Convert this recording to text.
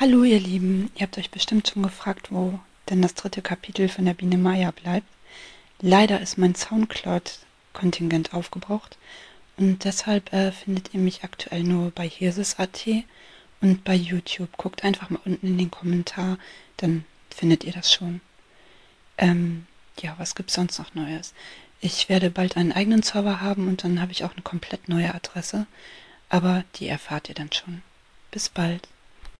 Hallo ihr Lieben, ihr habt euch bestimmt schon gefragt, wo denn das dritte Kapitel von der Biene Maya bleibt. Leider ist mein Soundcloud-Kontingent aufgebraucht und deshalb äh, findet ihr mich aktuell nur bei Hirsis.at und bei YouTube. Guckt einfach mal unten in den Kommentar, dann findet ihr das schon. Ähm, ja, was gibt's sonst noch Neues? Ich werde bald einen eigenen Server haben und dann habe ich auch eine komplett neue Adresse, aber die erfahrt ihr dann schon. Bis bald.